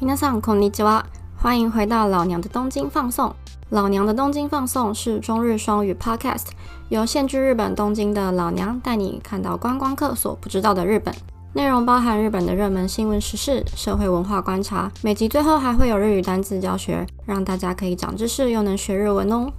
皆さんこんにちは，欢迎回到老娘的东京放送。老娘的东京放送是中日双语 Podcast，由现居日本东京的老娘带你看到观光客所不知道的日本。内容包含日本的热门新闻时事、社会文化观察，每集最后还会有日语单词教学，让大家可以长知识又能学日文哦。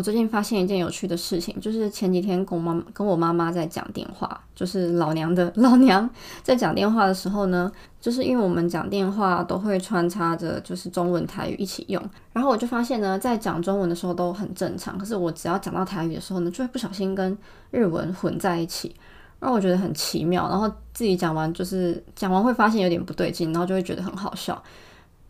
我最近发现一件有趣的事情，就是前几天跟我妈跟我妈妈在讲电话，就是老娘的老娘在讲电话的时候呢，就是因为我们讲电话都会穿插着就是中文台语一起用，然后我就发现呢，在讲中文的时候都很正常，可是我只要讲到台语的时候呢，就会不小心跟日文混在一起，让我觉得很奇妙，然后自己讲完就是讲完会发现有点不对劲，然后就会觉得很好笑。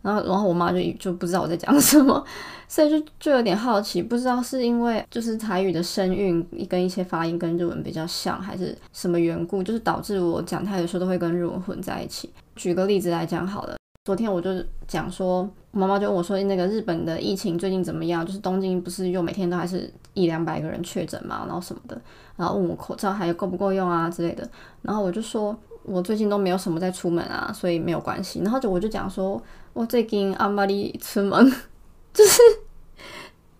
然后，然后我妈就就不知道我在讲什么，所以就就有点好奇，不知道是因为就是台语的声韵跟一些发音跟日文比较像，还是什么缘故，就是导致我讲台语的时候都会跟日文混在一起。举个例子来讲好了，昨天我就讲说，妈妈就问我说，那个日本的疫情最近怎么样？就是东京不是又每天都还是一两百个人确诊嘛，然后什么的，然后问我口罩还够不够用啊之类的，然后我就说。我最近都没有什么在出门啊，所以没有关系。然后就我就讲说，我最近阿玛里出门，就是，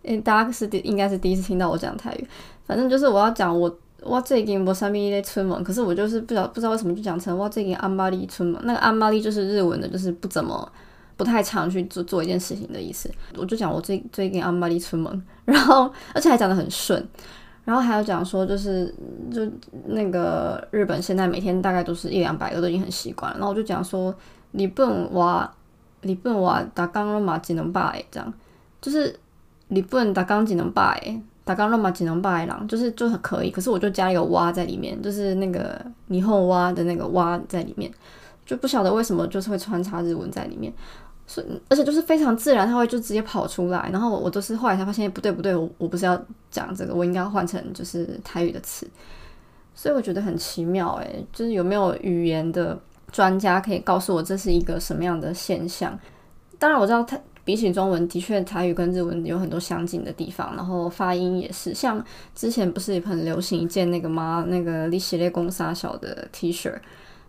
诶，大家是第应该是第一次听到我讲台语。反正就是我要讲我我最近我上面在出门，可是我就是不知道不知道为什么就讲成我最近阿玛里出门。那个阿玛里就是日文的，就是不怎么不太常去做做一件事情的意思。我就讲我最最近阿玛里出门，然后而且还讲得很顺。然后还有讲说，就是就那个日本现在每天大概都是一两百个，都已经很习惯了。然后我就讲说，日本哇，日本哇，打刚罗马只能拜这样，就是日本打刚只能拜，打刚罗马只能拜狼，就是就很可以。可是我就加一个哇在里面，就是那个霓虹哇的那个哇在里面，就不晓得为什么就是会穿插日文在里面。是，而且就是非常自然，他会就直接跑出来，然后我我都是后来才发现不对不对，我我不是要讲这个，我应该换成就是台语的词，所以我觉得很奇妙诶，就是有没有语言的专家可以告诉我这是一个什么样的现象？当然我知道它比起中文，的确台语跟日文有很多相近的地方，然后发音也是，像之前不是很流行一件那个吗？那个利息列公沙小的 T 恤，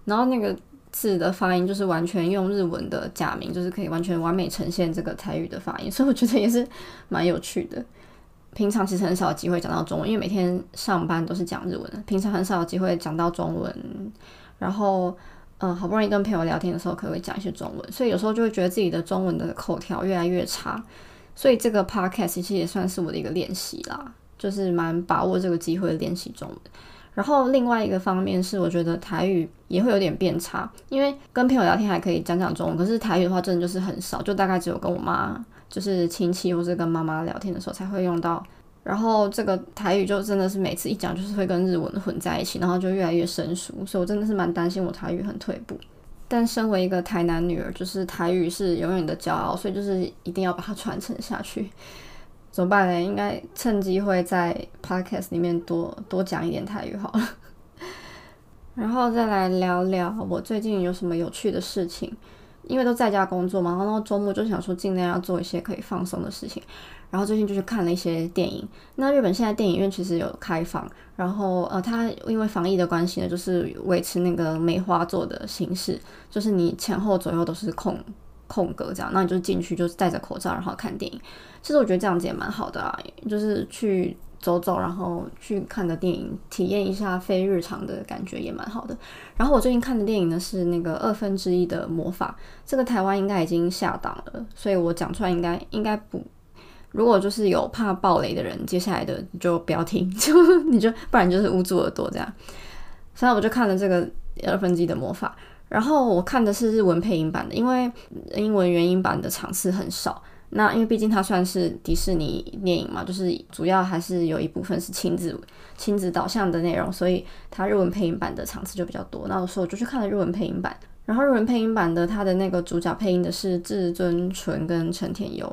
然后那个。字的发音就是完全用日文的假名，就是可以完全完美呈现这个台语的发音，所以我觉得也是蛮有趣的。平常其实很少机会讲到中文，因为每天上班都是讲日文的，平常很少有机会讲到中文。然后，嗯，好不容易跟朋友聊天的时候，可能会讲一些中文，所以有时候就会觉得自己的中文的口条越来越差。所以这个 podcast 其实也算是我的一个练习啦，就是蛮把握这个机会练习中文。然后另外一个方面是，我觉得台语也会有点变差，因为跟朋友聊天还可以讲讲中文，可是台语的话真的就是很少，就大概只有跟我妈，就是亲戚或者跟妈妈聊天的时候才会用到。然后这个台语就真的是每次一讲就是会跟日文混在一起，然后就越来越生疏，所以我真的是蛮担心我台语很退步。但身为一个台南女儿，就是台语是永远的骄傲，所以就是一定要把它传承下去。怎么办呢？应该趁机会在 podcast 里面多多讲一点台语好了，然后再来聊聊我最近有什么有趣的事情。因为都在家工作嘛，然后周末就想说尽量要做一些可以放松的事情。然后最近就去看了一些电影。那日本现在电影院其实有开放，然后呃，它因为防疫的关系呢，就是维持那个梅花座的形式，就是你前后左右都是空。空格这样，那你就进去，就是戴着口罩，然后看电影。其实我觉得这样子也蛮好的啊，就是去走走，然后去看个电影，体验一下非日常的感觉也蛮好的。然后我最近看的电影呢是那个二分之一的魔法，这个台湾应该已经下档了，所以我讲出来应该应该不。如果就是有怕暴雷的人，接下来的就不要听，就你就不然就是捂住耳朵这样。所以我就看了这个二分之一的魔法。然后我看的是日文配音版的，因为英文原音版的场次很少。那因为毕竟它算是迪士尼电影嘛，就是主要还是有一部分是亲子亲子导向的内容，所以它日文配音版的场次就比较多。那时候我就去看了日文配音版。然后日文配音版的它的那个主角配音的是至尊纯跟陈田优，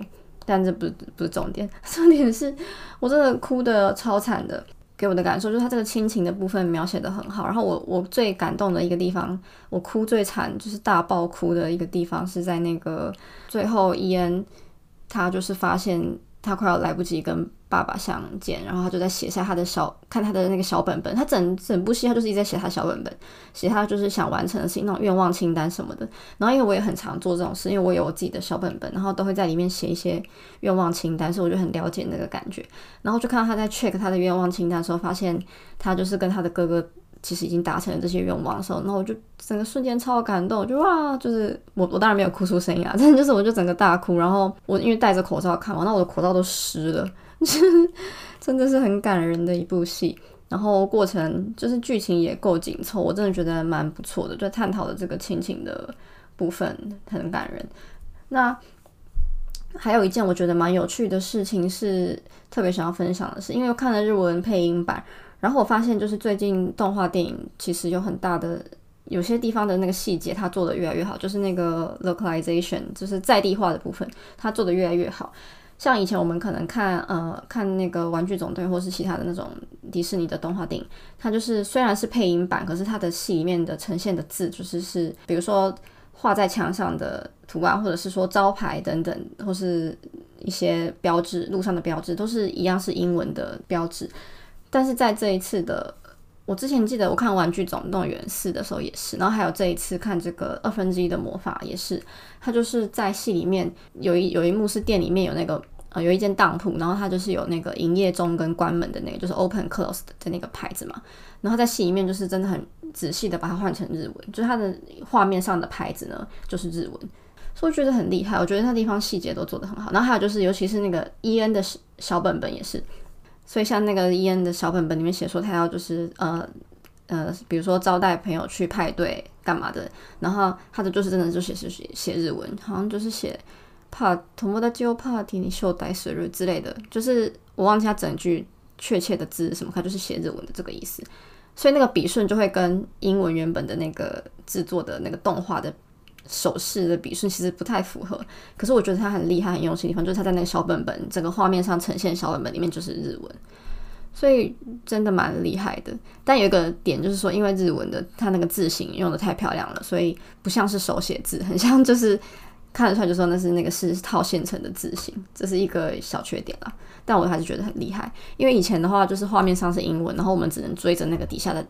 但这不是不是重点，重点是我真的哭的超惨的。给我的感受就是他这个亲情的部分描写的很好，然后我我最感动的一个地方，我哭最惨就是大爆哭的一个地方是在那个最后伊恩他就是发现他快要来不及跟爸爸相见，然后他就在写下他的小看他的那个小本本，他整整部戏他就是一直在写他小本本，写他就是想完成的事情，那种愿望清单什么的。然后因为我也很常做这种事，因为我有我自己的小本本，然后都会在里面写一些愿望清单，所以我就很了解那个感觉。然后就看到他在 check 他的愿望清单的时候，发现他就是跟他的哥哥。其实已经达成了这些愿望的时候，然后我就整个瞬间超感动，就哇，就是我我当然没有哭出声音啊，但就是我就整个大哭，然后我因为戴着口罩看完，那我的口罩都湿了，真的是很感人的一部戏。然后过程就是剧情也够紧凑，我真的觉得蛮不错的，就探讨的这个亲情的部分很感人。那还有一件我觉得蛮有趣的事情是特别想要分享的是，因为我看了日文配音版。然后我发现，就是最近动画电影其实有很大的有些地方的那个细节，它做的越来越好。就是那个 localization，就是在地化的部分，它做的越来越好。像以前我们可能看呃看那个玩具总动员或是其他的那种迪士尼的动画电影，它就是虽然是配音版，可是它的戏里面的呈现的字就是是，比如说画在墙上的图案，或者是说招牌等等，或是一些标志，路上的标志，都是一样是英文的标志。但是在这一次的，我之前记得我看《玩具总动员四》的时候也是，然后还有这一次看这个二分之一的魔法也是，它就是在戏里面有一有一幕是店里面有那个呃有一间当铺，然后它就是有那个营业中跟关门的那个就是 open closed 的那个牌子嘛，然后在戏里面就是真的很仔细的把它换成日文，就是它的画面上的牌子呢就是日文，所以我觉得很厉害，我觉得那地方细节都做得很好，然后还有就是尤其是那个伊恩的小本本也是。所以像那个伊恩的小本本里面写说，他要就是呃呃，比如说招待朋友去派对干嘛的，然后他的就是真的就写是写写日文，好像就是写怕同胞的就怕替你秀带生日之类的，就是我忘记他整句确切的字什么，他就是写日文的这个意思，所以那个笔顺就会跟英文原本的那个制作的那个动画的。手势的笔顺其实不太符合，可是我觉得他很厉害、很用心的地方，就是他在那个小本本整个画面上呈现小本本里面就是日文，所以真的蛮厉害的。但有一个点就是说，因为日文的它那个字形用的太漂亮了，所以不像是手写字，很像就是看得出来就说那是那个是套现成的字形，这是一个小缺点啦。但我还是觉得很厉害，因为以前的话就是画面上是英文，然后我们只能追着那个底下的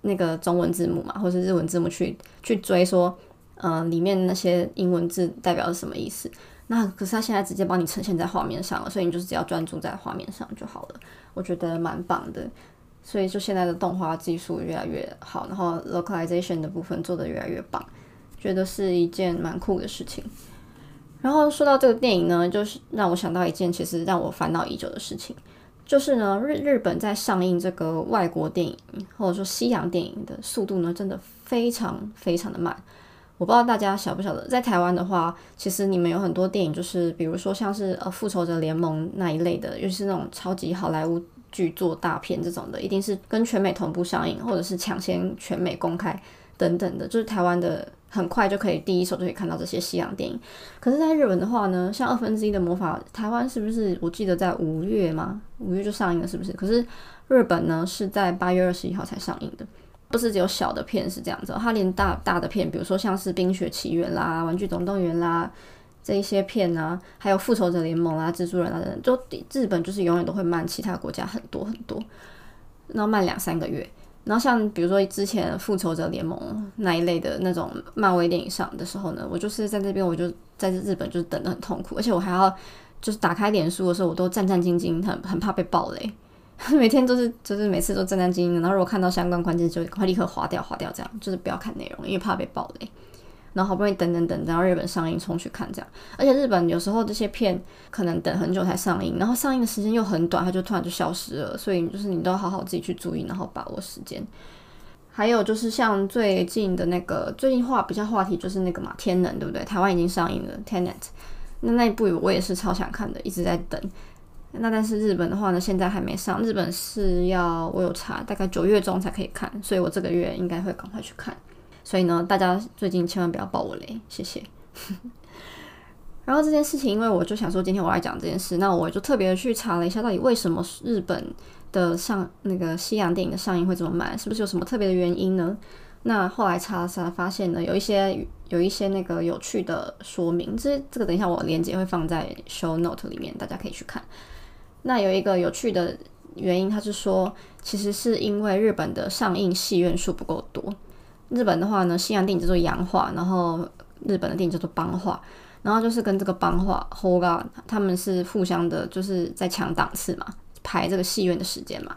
那个中文字幕嘛，或是日文字幕去去追说。嗯，里面那些英文字代表是什么意思？那可是他现在直接帮你呈现在画面上了，所以你就是只要专注在画面上就好了。我觉得蛮棒的，所以就现在的动画技术越来越好，然后 localization 的部分做得越来越棒，觉得是一件蛮酷的事情。然后说到这个电影呢，就是让我想到一件其实让我烦恼已久的事情，就是呢日日本在上映这个外国电影或者说西洋电影的速度呢，真的非常非常的慢。我不知道大家晓不晓得，在台湾的话，其实你们有很多电影，就是比如说像是呃《复仇者联盟》那一类的，尤其是那种超级好莱坞巨作大片这种的，一定是跟全美同步上映，或者是抢先全美公开等等的，就是台湾的很快就可以第一手就可以看到这些西洋电影。可是，在日本的话呢，像二分之一的魔法，台湾是不是我记得在五月吗？五月就上映了，是不是？可是日本呢是在八月二十一号才上映的。不是只有小的片是这样子，它连大大的片，比如说像是《冰雪奇缘》啦、《玩具总动员》啦这一些片啊，还有《复仇者联盟》啦、《蜘蛛人》啊等等，就日本就是永远都会慢其他国家很多很多，然后慢两三个月。然后像比如说之前《复仇者联盟》那一类的那种漫威电影上的时候呢，我就是在这边，我就在日本就是等的很痛苦，而且我还要就是打开脸书的时候，我都战战兢兢，很很怕被暴雷。每天都是，就是每次都战战兢兢的，然后如果看到相关关键就快立刻划掉，划掉，这样就是不要看内容，因为怕被暴雷。然后好不容易等等等，等到日本上映冲去看这样，而且日本有时候这些片可能等很久才上映，然后上映的时间又很短，它就突然就消失了，所以就是你都要好好自己去注意，然后把握时间。还有就是像最近的那个最近话比较话题就是那个嘛，天能对不对？台湾已经上映了 Tenet，那那一部我也是超想看的，一直在等。那但是日本的话呢，现在还没上。日本是要我有查，大概九月中才可以看，所以我这个月应该会赶快去看。所以呢，大家最近千万不要爆我雷，谢谢。然后这件事情，因为我就想说今天我来讲这件事，那我就特别去查了一下，到底为什么日本的上那个西洋电影的上映会这么慢，是不是有什么特别的原因呢？那后来查了查发现呢，有一些有一些那个有趣的说明，这这个等一下我链接会放在 show note 里面，大家可以去看。那有一个有趣的原因，他是说，其实是因为日本的上映戏院数不够多。日本的话呢，西洋电影叫做洋画，然后日本的电影叫做邦画，然后就是跟这个邦画 Hoga 他们是互相的，就是在抢档次嘛，排这个戏院的时间嘛。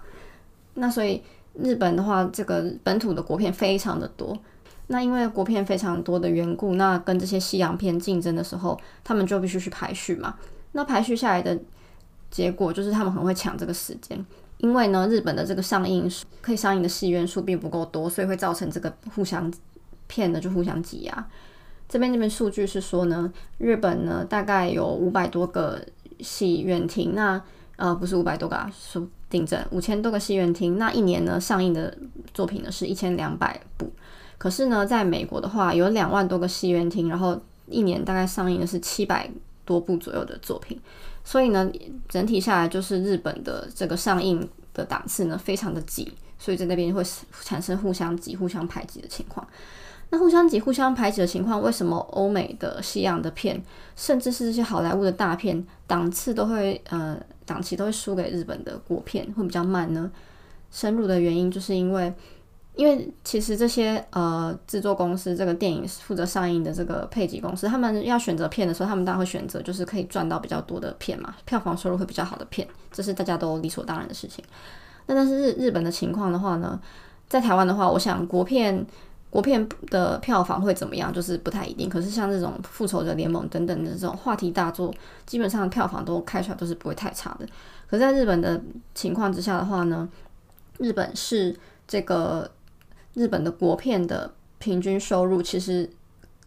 那所以。日本的话，这个本土的国片非常的多。那因为国片非常多的缘故，那跟这些西洋片竞争的时候，他们就必须去排序嘛。那排序下来的结果就是他们很会抢这个时间，因为呢，日本的这个上映可以上映的戏院数并不够多，所以会造成这个互相片的就互相挤压。这边这边数据是说呢，日本呢大概有五百多个戏院厅，那呃不是五百多个啊，数。订正五千多个戏院厅，那一年呢上映的作品呢是一千两百部。可是呢，在美国的话，有两万多个戏院厅，然后一年大概上映的是七百多部左右的作品。所以呢，整体下来就是日本的这个上映的档次呢非常的挤，所以在那边会产生互相挤、互相排挤的情况。那互相挤、互相排挤的情况，为什么欧美的西洋的片，甚至是这些好莱坞的大片档次都会呃？档期都会输给日本的国片，会比较慢呢。深入的原因就是因为，因为其实这些呃制作公司，这个电影负责上映的这个配给公司，他们要选择片的时候，他们当然会选择就是可以赚到比较多的片嘛，票房收入会比较好的片，这是大家都理所当然的事情。那但是日日本的情况的话呢，在台湾的话，我想国片。国片的票房会怎么样？就是不太一定。可是像这种复仇者联盟等等的这种话题大作，基本上票房都开出来都是不会太差的。可在日本的情况之下的话呢，日本是这个日本的国片的平均收入，其实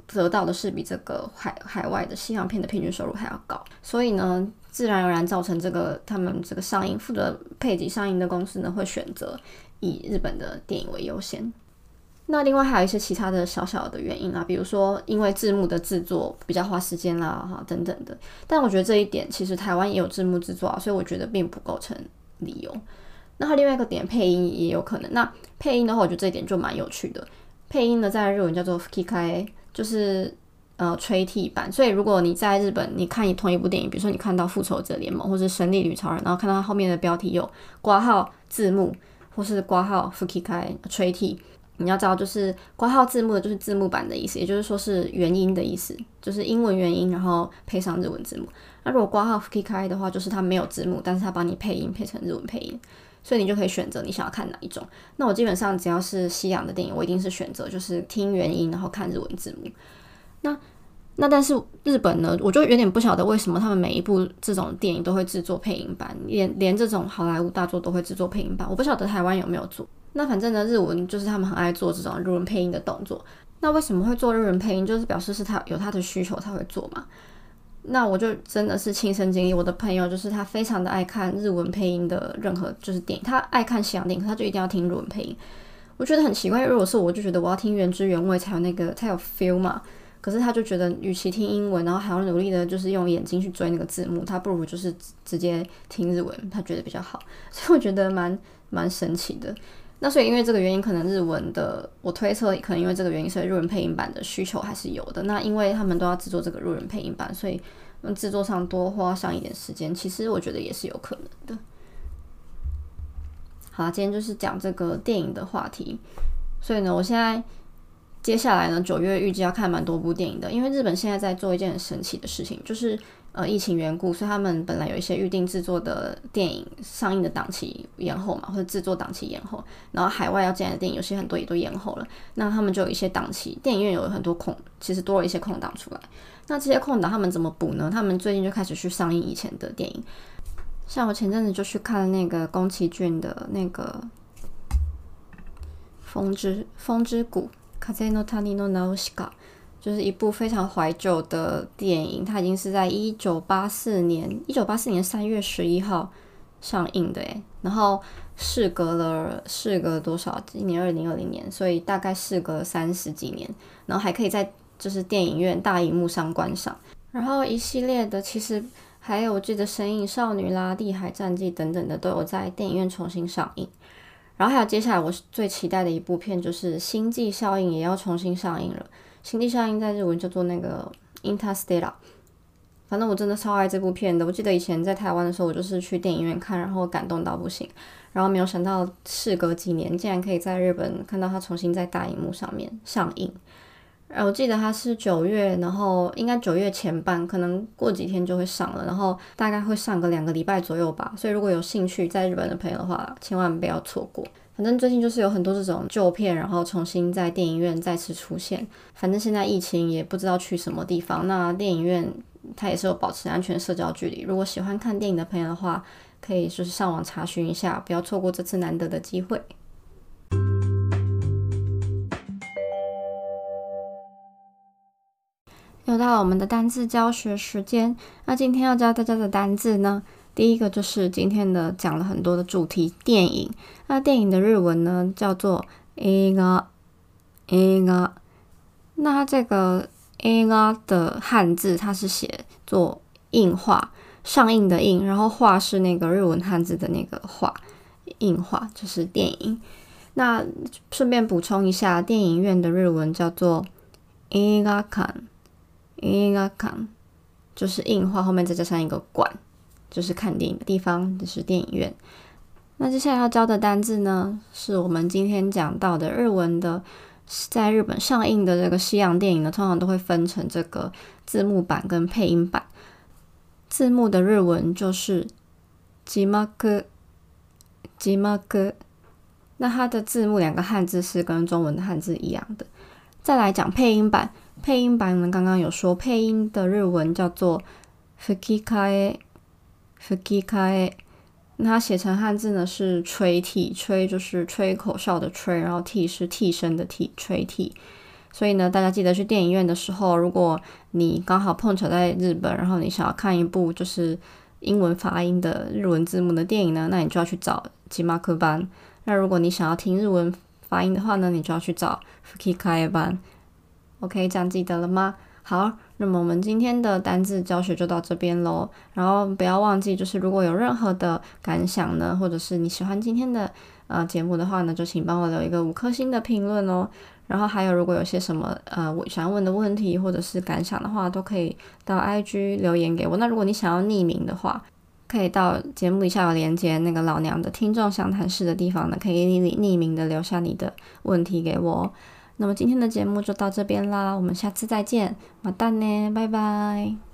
得到的是比这个海海外的西洋片的平均收入还要高。所以呢，自然而然造成这个他们这个上映负责配给上映的公司呢，会选择以日本的电影为优先。那另外还有一些其他的小小的原因啊，比如说因为字幕的制作比较花时间啦，哈等等的。但我觉得这一点其实台湾也有字幕制作啊，所以我觉得并不构成理由。那它另外一个点配音也有可能。那配音的话，我觉得这一点就蛮有趣的。配音呢，在日文叫做 “fukikai”，就是呃吹替版。所以如果你在日本，你看同一部电影，比如说你看到《复仇者联盟》或者《神力女超人》，然后看到它后面的标题有挂号字幕或是挂号 “fukikai” 吹替。你要知道，就是挂号字幕的，就是字幕版的意思，也就是说是原音的意思，就是英文原音，然后配上日文字幕。那如果挂号 K 开的话，就是它没有字幕，但是它帮你配音配成日文配音，所以你就可以选择你想要看哪一种。那我基本上只要是西洋的电影，我一定是选择就是听原音，然后看日文字幕。那那但是日本呢，我就有点不晓得为什么他们每一部这种电影都会制作配音版，连连这种好莱坞大作都会制作配音版，我不晓得台湾有没有做。那反正呢，日文就是他们很爱做这种日文配音的动作。那为什么会做日文配音？就是表示是他有他的需求才会做嘛。那我就真的是亲身经历，我的朋友就是他非常的爱看日文配音的任何就是电影，他爱看西洋电影，他就一定要听日文配音。我觉得很奇怪，如果是我就觉得我要听原汁原味才有那个才有 feel 嘛。可是他就觉得，与其听英文，然后还要努力的，就是用眼睛去追那个字幕，他不如就是直接听日文，他觉得比较好。所以我觉得蛮蛮神奇的。那所以因为这个原因，可能日文的我推测，可能因为这个原因，所以日文配音版的需求还是有的。那因为他们都要制作这个日文配音版，所以制作上多花上一点时间，其实我觉得也是有可能的。好，今天就是讲这个电影的话题。所以呢，我现在接下来呢，九月预计要看蛮多部电影的，因为日本现在在做一件很神奇的事情，就是。呃，疫情缘故，所以他们本来有一些预定制作的电影上映的档期延后嘛，或者制作档期延后，然后海外要进来的电影有些很多也都延后了，那他们就有一些档期，电影院有很多空，其实多了一些空档出来。那这些空档他们怎么补呢？他们最近就开始去上映以前的电影，像我前阵子就去看了那个宫崎骏的那个《风之风之谷》（Kaze no Tani no Nausicaa）。就是一部非常怀旧的电影，它已经是在一九八四年一九八四年三月十一号上映的诶，然后事隔了事隔多少？今年二零二零年，所以大概事隔三十几年，然后还可以在就是电影院大荧幕上观赏。然后一系列的其实还有我记得《神隐少女》啦、《地海战记》等等的都有在电影院重新上映。然后还有接下来我最期待的一部片就是《星际效应》也要重新上映了，《星际效应》在日文叫做那个《Interstellar》。反正我真的超爱这部片的。我记得以前在台湾的时候，我就是去电影院看，然后感动到不行。然后没有想到，事隔几年，竟然可以在日本看到它重新在大荧幕上面上映。呃，我记得它是九月，然后应该九月前半，可能过几天就会上了，然后大概会上个两个礼拜左右吧。所以如果有兴趣在日本的朋友的话，千万不要错过。反正最近就是有很多这种旧片，然后重新在电影院再次出现。反正现在疫情也不知道去什么地方，那电影院。它也是有保持安全社交距离。如果喜欢看电影的朋友的话，可以就是上网查询一下，不要错过这次难得的机会。又到了我们的单字教学时间，那今天要教大家的单字呢，第一个就是今天的讲了很多的主题电影。那电影的日文呢叫做映画，映画。那它这个。A 啦的汉字，它是写作映画，上映的映，然后画是那个日文汉字的那个画，映画就是电影。那顺便补充一下，电影院的日文叫做 A が館，A が館就是映画后面再加上一个馆，就是看电影的地方，就是电影院。那接下来要教的单字呢，是我们今天讲到的日文的。在日本上映的这个西洋电影呢，通常都会分成这个字幕版跟配音版。字幕的日文就是字幕，字幕。那它的字幕两个汉字是跟中文的汉字一样的。再来讲配音版，配音版呢，刚刚有说配音的日文叫做 “fukikai”，fukikai。那它写成汉字呢是吹替，吹就是吹口哨的吹，然后替是替身的替，吹替。所以呢，大家记得去电影院的时候，如果你刚好碰巧在日本，然后你想要看一部就是英文发音的日文字幕的电影呢，那你就要去找吉马克班。那如果你想要听日文发音的话呢，你就要去找 Fukikai 班。OK，这样记得了吗？好，那么我们今天的单字教学就到这边喽。然后不要忘记，就是如果有任何的感想呢，或者是你喜欢今天的呃节目的话呢，就请帮我留一个五颗星的评论哦。然后还有，如果有些什么呃我想问的问题或者是感想的话，都可以到 IG 留言给我。那如果你想要匿名的话，可以到节目底下有连接那个老娘的听众详谈室的地方呢，可以匿名的留下你的问题给我。那么今天的节目就到这边啦，我们下次再见，马蛋呢，拜拜。